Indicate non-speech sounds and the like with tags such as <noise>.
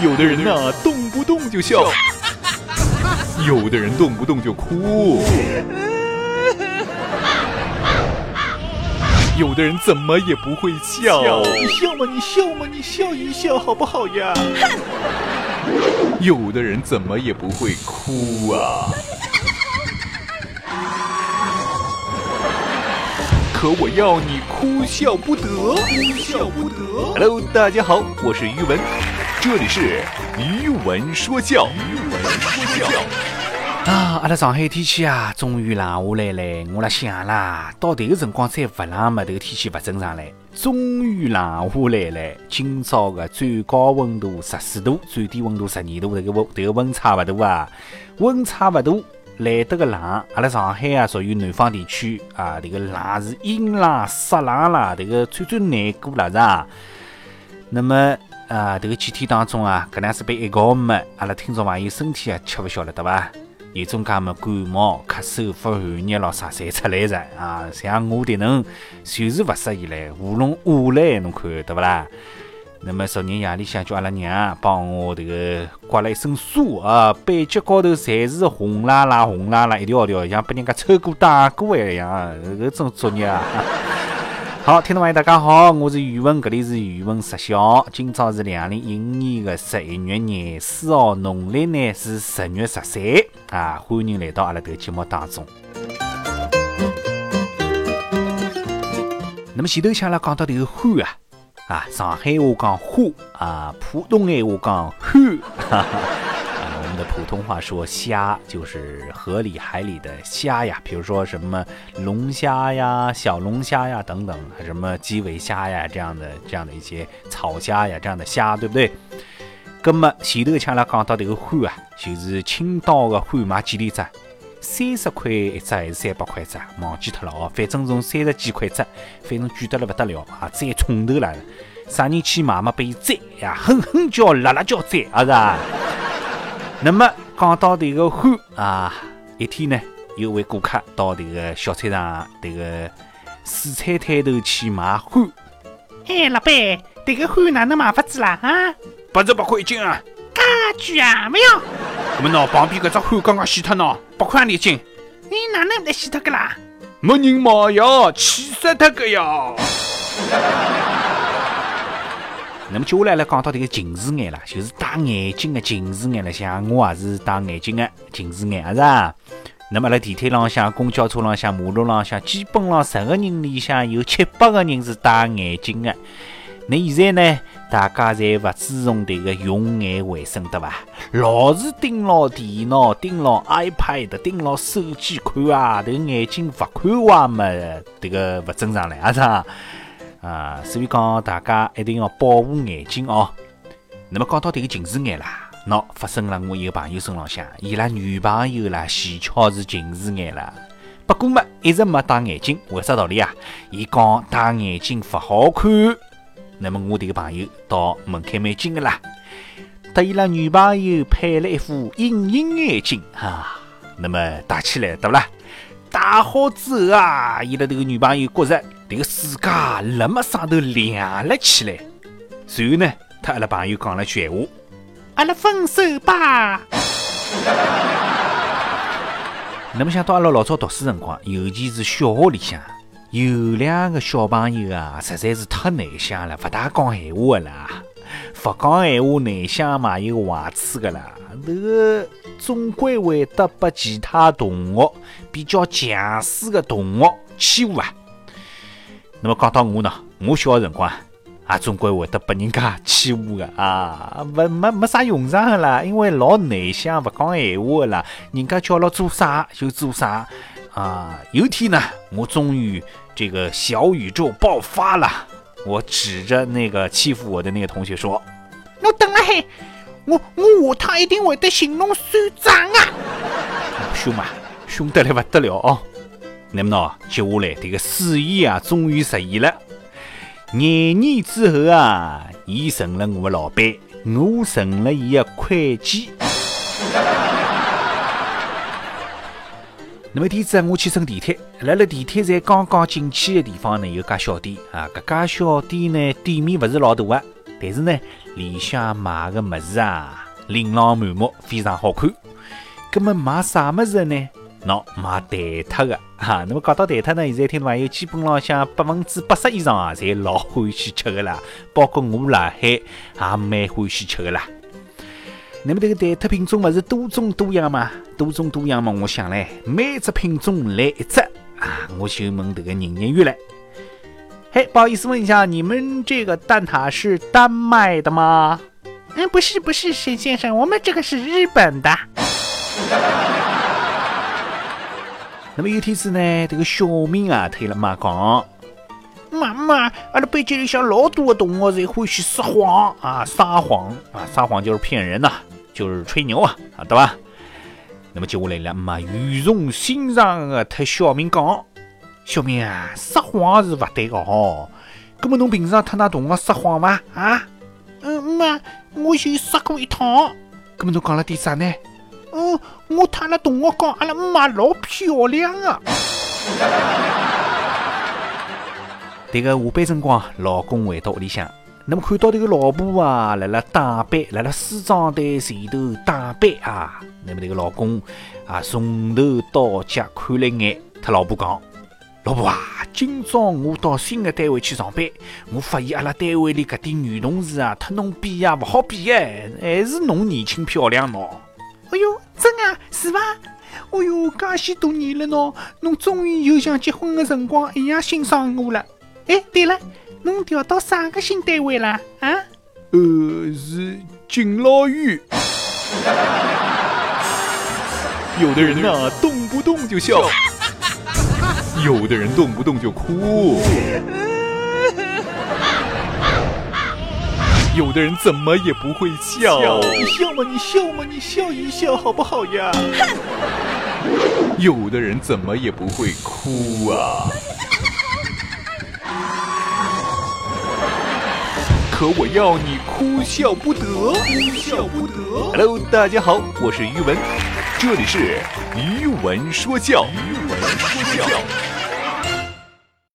有的人呐，动不动就笑；有的人动不动就哭；有的人怎么也不会笑。你笑嘛，你笑嘛，你笑一笑好不好呀？有的人怎么也不会哭啊。可我要你哭笑不得，哭笑不得。Hello，大家好，我是于文，这里是余文说教。余文说教啊，阿拉上海天气啊，终于冷下来了。我辣想啦，到迭个辰光再不冷嘛，迭个天气勿正常嘞。终于冷下来了。今朝个最高温度十四度，最低温度十二度，迭个温迭个温差勿大啊，温差勿大。来得个冷，阿拉上海啊，属于南方地区啊，这个冷是阴冷、湿冷啦，这个最最难过了是吧？那么啊，这个几天当中啊，搿两是被一搞么，阿拉听众朋友身体啊吃勿消了，对伐？有种介么感冒、咳嗽、发寒热咯啥侪出来着啊！像我迭能就是勿适宜唻，喉咙哑嘞，侬看对勿啦？那么昨日夜里向叫阿拉娘帮我这个刮了一身痧啊，背脊高头侪是红啦啦、红啦啦一条条，像被人家抽过打过一样，搿种作业啊！<laughs> 好，听众朋友大家好，我是语文，这里是语文实小，今朝是两零一五年的十一月廿四号，农历呢是十月十三啊，欢迎来到阿拉迭个节目当中。那么前头像阿拉讲到迭个欢啊。啊，上海话讲花啊，普通话讲虾。普通话说虾，就是河里海里的虾呀，比如说什么龙虾呀、小龙虾呀等等，什么基围虾呀这样的这样的一些草虾呀这样的虾，对不对？那么前头像拉讲到这个虾啊，就是青岛的虾卖几钿只？三十块一只还是三百块一只？忘记脱了哦，反正从三十几块一只，反正贵得了不得了啊！再冲头了，啥人去买嘛？被宰呀，哼哼叫，辣辣叫宰，啊是吧？那么讲到这个虾啊，一天呢，有位顾客到这个小菜场这个蔬菜摊头去买虾。哎，老板，这个虾哪能买法子啦？啊，八十八块一斤啊！居啊，没有。我们喏，旁边搿只虾刚刚洗脱喏，八块一斤。你哪能得洗脱个啦？没人买呀，气死脱个呀！那么接下来来讲到这个近视眼了，就是戴眼镜的近视眼了。像我也是戴眼镜的近视眼，是吧？那么在地铁浪向、公交车浪向、马路浪向，基本上十个人里向有七八个人是戴眼镜的。那现在呢？大家侪勿注重迭个用眼卫生，对伐？老是盯牢电脑、盯牢 iPad、盯牢手机看啊，迭个眼睛勿看哇嘛，迭个勿正常了，啊啥？啊，所以讲大家一定要保护眼睛哦。那么讲到迭个近视眼啦，喏，发生了我一个朋友身浪向，伊拉女朋友啦，前巧是近视眼啦，不过嘛，一直没戴眼镜，为啥道理啊？伊讲戴眼镜勿好看。那么我这个朋友到门槛蛮近的啦，得伊拉女朋友配了一副隐形眼镜啊。那么戴起来对不啦？戴好之后啊，伊拉这个女朋友觉着这个世界那么上头亮了起来。随后呢，他阿拉朋友讲了句闲话：“阿拉分手吧。”那么想到阿拉老早读书辰光，尤其是小学里向。有两个小朋友啊，实在是太内向了，勿大讲闲话的啦。勿讲闲话，内向嘛，有个坏处的啦。这个总归会得被其他同学比较强势的同学欺负啊。那么讲到我呢，我小的辰光啊，总归会得被人家欺负的啊，没没没啥用场的啦，因为老内向，勿讲闲话的啦，人家叫了做啥就做啥啊。有天呢，我终于。这个小宇宙爆发了！我指着那个欺负我的那个同学说：“我等了嘿，我我下趟一定会得寻侬算账啊！”凶嘛，凶得来不得了哦！那么呢，接下来这个试验啊，终于实现了。廿年之后啊，伊成了我的老板，我成了伊的会计。<laughs> 那么天子，我去乘地铁，来了地铁站刚刚进去的地方呢，有家小店啊。搿家小店呢，店面勿是老大啊，但是呢，里向卖个物事啊，琳琅满目，非常好看。葛么卖啥物事呢？喏，卖蛋挞的 <laughs> 哈。那么讲到蛋挞呢，现在听众朋友基本浪向百分之八十以上啊，侪老欢喜吃的啦。包括我辣海也蛮欢喜吃的啦。那么这个蛋挞品种勿是多种多样嘛？多种多样嘛，我想嘞，每只品种来一只啊，我就问这个营业员嘞。嘿，不好意思问一下，你们这个蛋挞是丹麦的吗？嗯，不是，不是，沈先生，我们这个是日本的。那么有天子呢，这个小明啊，推了妈讲，妈妈，阿拉班级里向老多的同学侪欢喜撒谎啊，撒谎啊，撒谎就是骗人呐，就是吹牛啊，啊，对吧？那么接下来了，妈语重心长的特小明讲。小明啊，撒谎是勿对的哦。葛么侬平常特那同学撒谎伐？啊？嗯，妈，我就撒过一趟。葛么侬讲了点啥呢？嗯，我特阿拉同学讲阿拉姆妈老漂亮啊。迭个下班辰光，老公回到屋里向，那么看到迭个老婆啊，辣辣打扮，辣辣梳妆台前头打扮啊。那么迭个老公啊，从头到脚看了眼，他老婆讲。老婆啊，今朝我到新的单位去上班，我发现阿拉单位里搿点女同事啊，特侬比呀勿好比哎，还是侬年轻漂亮喏。哎哟，真啊，是伐？哎哟，介许多年了喏，侬终于又像结婚的辰光一样欣赏我了。哎，对了，侬调到啥个新单位啦？啊？呃，是敬老院。<laughs> 有的人呐，动不动就笑。<laughs> 有的人动不动就哭，<laughs> 有的人怎么也不会笑。你笑嘛，你笑嘛，你笑一笑好不好呀？有的人怎么也不会哭啊？可我要你哭笑不得，哭笑不得。Hello，大家好，我是于文，这里是于文说教，于文说教。